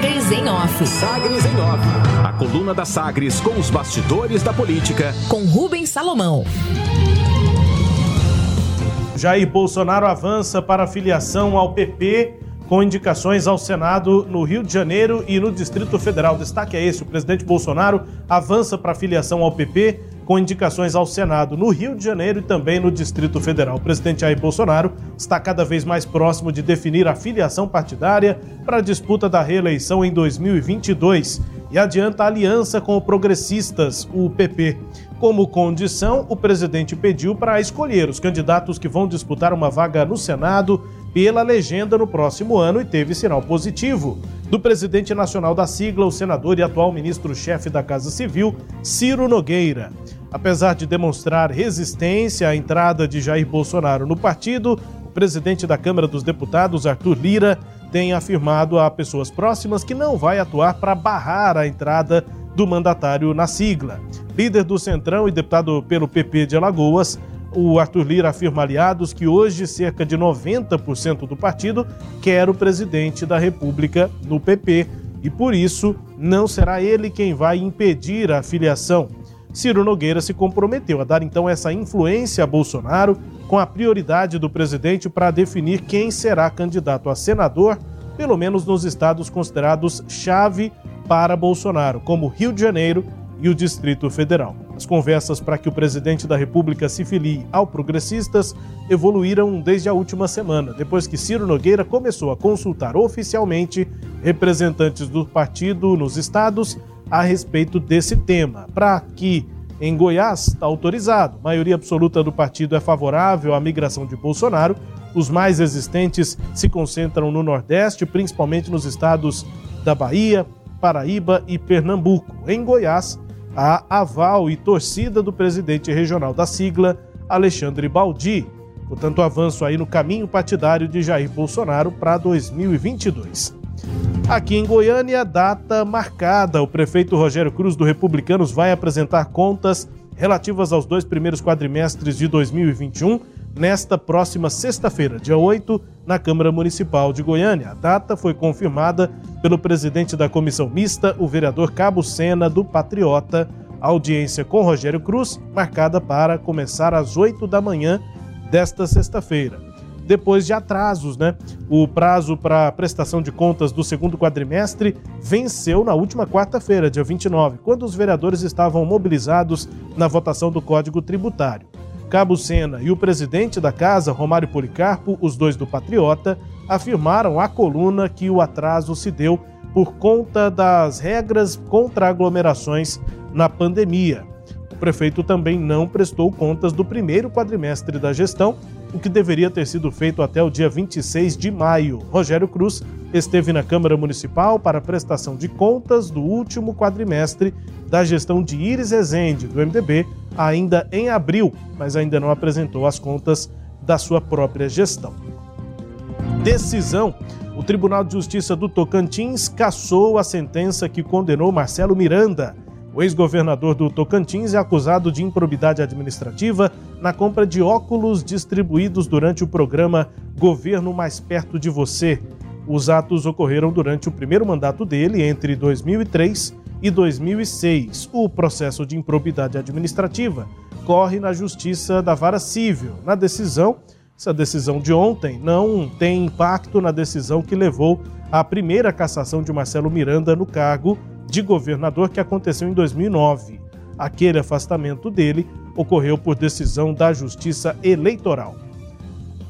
Sagres em Off. Sagres em Off. A coluna da Sagres com os bastidores da política. Com Rubens Salomão. Jair Bolsonaro avança para filiação ao PP com indicações ao Senado no Rio de Janeiro e no Distrito Federal. Destaque é esse: o presidente Bolsonaro avança para filiação ao PP com indicações ao Senado no Rio de Janeiro e também no Distrito Federal. O presidente Jair Bolsonaro está cada vez mais próximo de definir a filiação partidária para a disputa da reeleição em 2022 e adianta aliança com o Progressistas, o PP. Como condição, o presidente pediu para escolher os candidatos que vão disputar uma vaga no Senado pela legenda no próximo ano e teve sinal positivo do presidente nacional da sigla, o senador e atual ministro-chefe da Casa Civil, Ciro Nogueira. Apesar de demonstrar resistência à entrada de Jair Bolsonaro no partido, o presidente da Câmara dos Deputados, Arthur Lira, tem afirmado a pessoas próximas que não vai atuar para barrar a entrada do mandatário na sigla. Líder do Centrão e deputado pelo PP de Alagoas, o Arthur Lira afirma aliados que hoje cerca de 90% do partido quer o presidente da República no PP e por isso não será ele quem vai impedir a filiação. Ciro Nogueira se comprometeu a dar então essa influência a Bolsonaro com a prioridade do presidente para definir quem será candidato a senador, pelo menos nos estados considerados chave para Bolsonaro, como Rio de Janeiro e o Distrito Federal. As conversas para que o presidente da República se filie ao Progressistas evoluíram desde a última semana, depois que Ciro Nogueira começou a consultar oficialmente representantes do partido nos estados a respeito desse tema, para que em Goiás está autorizado. A maioria absoluta do partido é favorável à migração de Bolsonaro. Os mais existentes se concentram no Nordeste, principalmente nos estados da Bahia, Paraíba e Pernambuco. Em Goiás, há aval e torcida do presidente regional da sigla, Alexandre Baldi. Portanto, avanço aí no caminho partidário de Jair Bolsonaro para 2022. Aqui em Goiânia, data marcada. O prefeito Rogério Cruz do Republicanos vai apresentar contas relativas aos dois primeiros quadrimestres de 2021 nesta próxima sexta-feira, dia 8, na Câmara Municipal de Goiânia. A data foi confirmada pelo presidente da comissão mista, o vereador Cabo Sena do Patriota. A audiência com Rogério Cruz, marcada para começar às 8 da manhã desta sexta-feira depois de atrasos, né? O prazo para prestação de contas do segundo quadrimestre venceu na última quarta-feira, dia 29, quando os vereadores estavam mobilizados na votação do Código Tributário. Cabo Sena e o presidente da casa, Romário Policarpo, os dois do Patriota, afirmaram à coluna que o atraso se deu por conta das regras contra aglomerações na pandemia. O prefeito também não prestou contas do primeiro quadrimestre da gestão o que deveria ter sido feito até o dia 26 de maio. Rogério Cruz esteve na Câmara Municipal para prestação de contas do último quadrimestre da gestão de Iris Rezende, do MDB, ainda em abril, mas ainda não apresentou as contas da sua própria gestão. Decisão. O Tribunal de Justiça do Tocantins cassou a sentença que condenou Marcelo Miranda o ex-governador do Tocantins é acusado de improbidade administrativa na compra de óculos distribuídos durante o programa Governo Mais Perto de Você. Os atos ocorreram durante o primeiro mandato dele, entre 2003 e 2006. O processo de improbidade administrativa corre na Justiça da Vara Civil. Na decisão, essa decisão de ontem não tem impacto na decisão que levou à primeira cassação de Marcelo Miranda no cargo de governador que aconteceu em 2009. Aquele afastamento dele ocorreu por decisão da Justiça Eleitoral.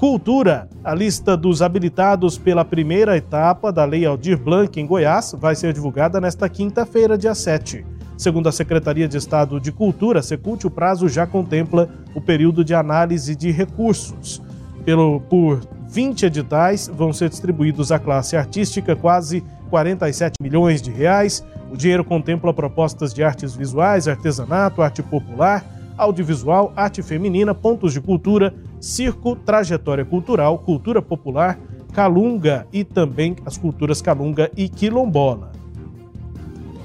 Cultura. A lista dos habilitados pela primeira etapa da Lei Aldir Blanc em Goiás vai ser divulgada nesta quinta-feira, dia 7. Segundo a Secretaria de Estado de Cultura, Secult, o prazo já contempla o período de análise de recursos. Pelo, por 20 editais vão ser distribuídos à classe artística quase 47 milhões de reais, o dinheiro contempla propostas de artes visuais, artesanato, arte popular, audiovisual, arte feminina, pontos de cultura, circo, trajetória cultural, cultura popular, calunga e também as culturas calunga e quilombola.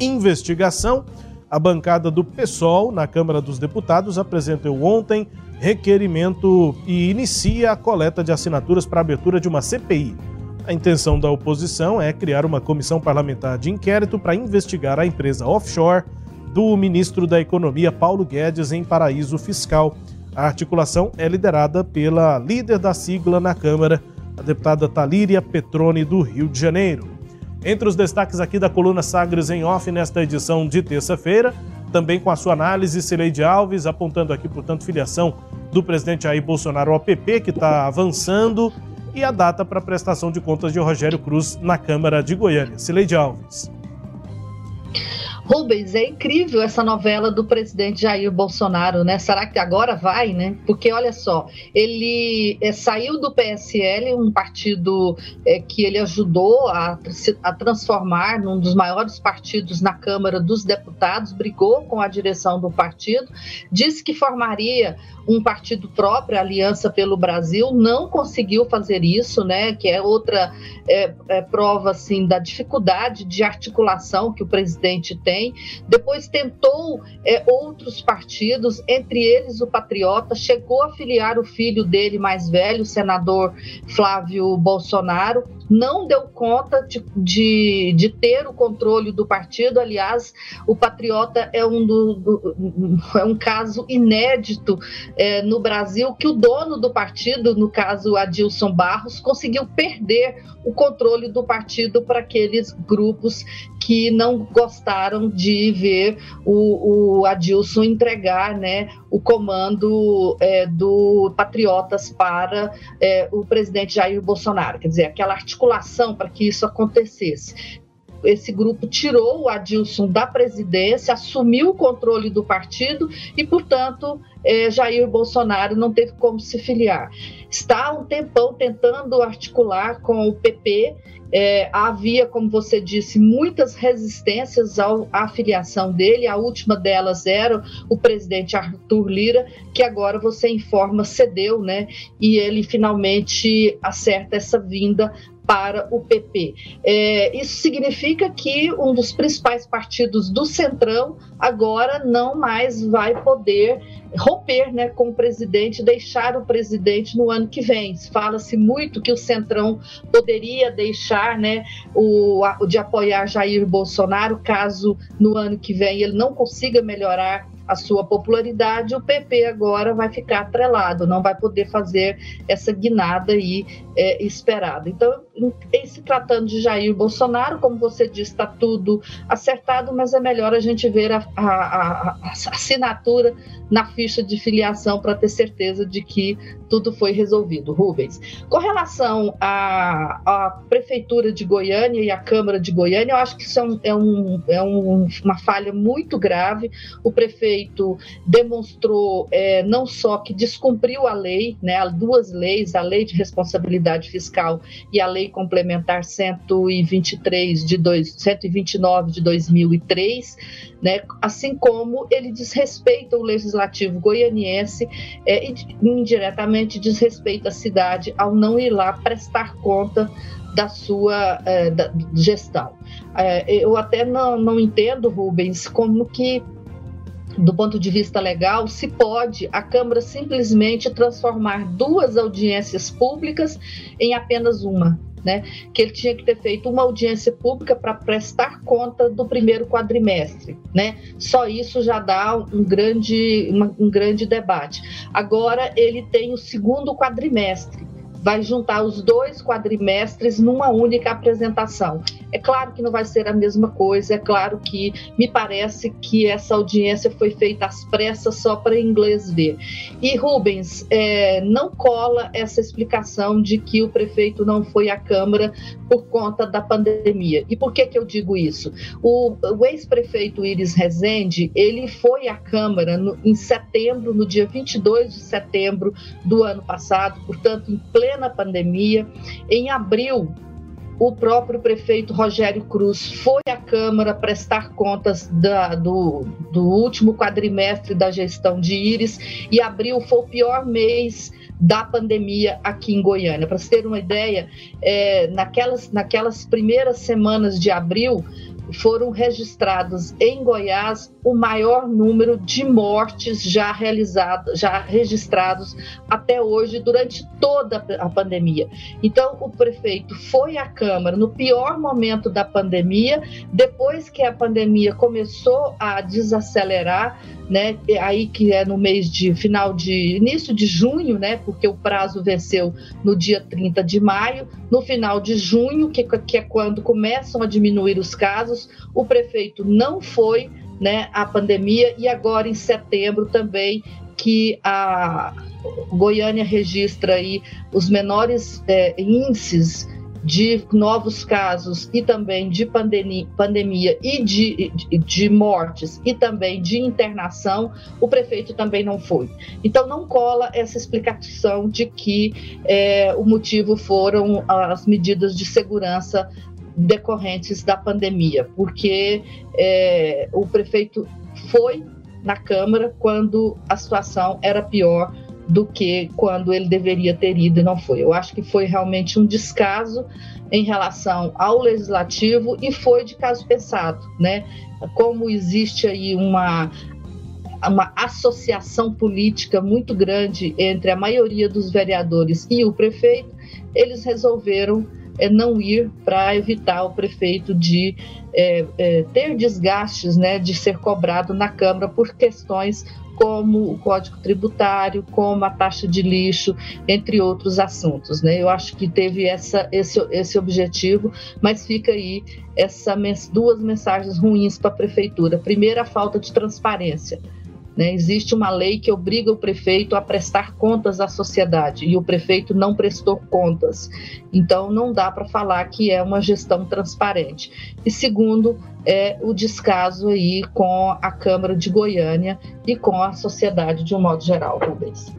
Investigação. A bancada do PSOL na Câmara dos Deputados apresentou ontem requerimento e inicia a coleta de assinaturas para a abertura de uma CPI A intenção da oposição é criar uma comissão parlamentar de inquérito para investigar a empresa offshore do ministro da Economia Paulo Guedes em paraíso fiscal. A articulação é liderada pela líder da sigla na Câmara, a deputada Talíria Petrone, do Rio de Janeiro. Entre os destaques aqui da coluna Sagres em Off nesta edição de terça-feira, também com a sua análise, Cileide Alves, apontando aqui, portanto, filiação do presidente Jair Bolsonaro ao PP, que está avançando, e a data para prestação de contas de Rogério Cruz na Câmara de Goiânia. Cileide Alves. Rubens, é incrível essa novela do presidente Jair Bolsonaro, né? Será que agora vai, né? Porque olha só, ele é, saiu do PSL, um partido é, que ele ajudou a, a transformar num dos maiores partidos na Câmara dos Deputados, brigou com a direção do partido, disse que formaria um partido próprio, Aliança pelo Brasil, não conseguiu fazer isso, né? Que é outra é, é, prova assim da dificuldade de articulação que o presidente tem. Depois tentou é, outros partidos, entre eles o Patriota, chegou a filiar o filho dele mais velho, o senador Flávio Bolsonaro não deu conta de, de, de, ter o controle do partido. Aliás, o Patriota é um, do, do, é um caso inédito é, no Brasil que o dono do partido, no caso Adilson Barros, conseguiu perder o controle do partido para aqueles grupos que não gostaram de ver o, o Adilson entregar né, o comando é, do Patriotas para é, o presidente Jair Bolsonaro. Quer dizer, aquela articulação para que isso acontecesse. Esse grupo tirou o Adilson da presidência, assumiu o controle do partido e, portanto, é, Jair Bolsonaro não teve como se filiar. Está um tempão tentando articular com o PP. É, havia, como você disse, muitas resistências ao, à filiação dele. A última delas era o presidente Arthur Lira, que agora você informa cedeu, né? E ele finalmente acerta essa vinda para o PP. É, isso significa que um dos principais partidos do Centrão agora não mais vai poder romper né, com o presidente, deixar o presidente no ano que vem. Fala-se muito que o Centrão poderia deixar né, o, de apoiar Jair Bolsonaro caso no ano que vem ele não consiga melhorar a sua popularidade, o PP agora vai ficar atrelado, não vai poder fazer essa guinada aí é, esperada. Então, em se tratando de Jair Bolsonaro, como você disse, está tudo acertado, mas é melhor a gente ver a, a, a, a assinatura na ficha de filiação para ter certeza de que tudo foi resolvido. Rubens. Com relação à, Prefeitura de Goiânia e à Câmara de Goiânia, eu acho que isso é, um, é, um, é um, uma falha muito grave. O prefeito demonstrou é, não só que descumpriu a lei, né, duas leis, a lei de responsabilidade fiscal e a lei complementar 123 de dois, 129 de 2003, né, assim como ele desrespeita o legislativo goianiense é, e indiretamente desrespeita a cidade ao não ir lá prestar conta da sua é, da gestão. É, eu até não, não entendo, Rubens, como que do ponto de vista legal, se pode a Câmara simplesmente transformar duas audiências públicas em apenas uma né, que ele tinha que ter feito uma audiência pública para prestar conta do primeiro quadrimestre, né? Só isso já dá um grande, uma, um grande debate. Agora ele tem o segundo quadrimestre vai juntar os dois quadrimestres numa única apresentação. É claro que não vai ser a mesma coisa, é claro que me parece que essa audiência foi feita às pressas só para inglês ver. E Rubens, é, não cola essa explicação de que o prefeito não foi à Câmara por conta da pandemia. E por que, que eu digo isso? O, o ex-prefeito Iris Rezende, ele foi à Câmara no, em setembro, no dia 22 de setembro do ano passado, portanto, em plena pandemia. Em abril, o próprio prefeito Rogério Cruz foi à Câmara prestar contas da, do, do último quadrimestre da gestão de Íris e abril foi o pior mês da pandemia aqui em Goiânia. Para você ter uma ideia, é, naquelas, naquelas primeiras semanas de abril, foram registrados em Goiás o maior número de mortes já realizadas, já registrados até hoje durante toda a pandemia. Então, o prefeito foi à Câmara no pior momento da pandemia, depois que a pandemia começou a desacelerar, né? Aí que é no mês de final de início de junho, né? Porque o prazo venceu no dia 30 de maio, no final de junho, que, que é quando começam a diminuir os casos, o prefeito não foi, né? A pandemia e agora em setembro também que a Goiânia registra aí os menores é, índices de novos casos e também de pandemia, e de, de, de, mortes e também de internação, o prefeito também não foi. Então não cola essa explicação de que é, o motivo foram as medidas de segurança decorrentes da pandemia, porque é, o prefeito foi na Câmara quando a situação era pior do que quando ele deveria ter ido e não foi. Eu acho que foi realmente um descaso em relação ao legislativo e foi de caso pensado, né? Como existe aí uma uma associação política muito grande entre a maioria dos vereadores e o prefeito, eles resolveram é, não ir para evitar o prefeito de é, é, ter desgastes, né, de ser cobrado na Câmara por questões como o Código Tributário, como a taxa de lixo, entre outros assuntos. Né? Eu acho que teve essa, esse, esse objetivo, mas fica aí essa, duas mensagens ruins para a Prefeitura. Primeiro, a falta de transparência. Né? Existe uma lei que obriga o prefeito a prestar contas à sociedade e o prefeito não prestou contas. Então, não dá para falar que é uma gestão transparente. E segundo, é o descaso aí com a Câmara de Goiânia e com a sociedade de um modo geral, talvez.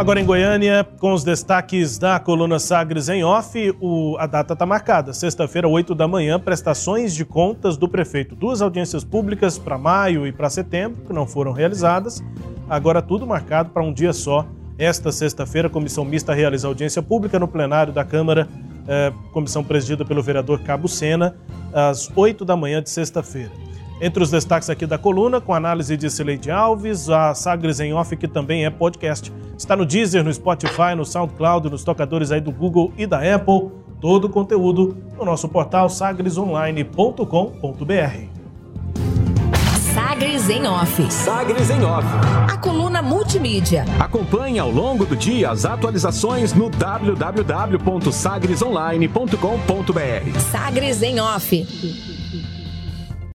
Agora em Goiânia, com os destaques da coluna Sagres em off, o, a data está marcada. Sexta-feira, 8 da manhã, prestações de contas do prefeito. Duas audiências públicas para maio e para setembro, que não foram realizadas. Agora tudo marcado para um dia só. Esta sexta-feira, a comissão mista realiza audiência pública no plenário da Câmara, eh, comissão presidida pelo vereador Cabo Sena, às 8 da manhã de sexta-feira. Entre os destaques aqui da coluna, com análise de Sileide Alves, a Sagres em Off, que também é podcast. Está no Deezer, no Spotify, no SoundCloud, nos tocadores aí do Google e da Apple. Todo o conteúdo no nosso portal sagresonline.com.br. Sagres em Off. Sagres em Off. A coluna multimídia. Acompanhe ao longo do dia as atualizações no www.sagresonline.com.br. Sagres em Off.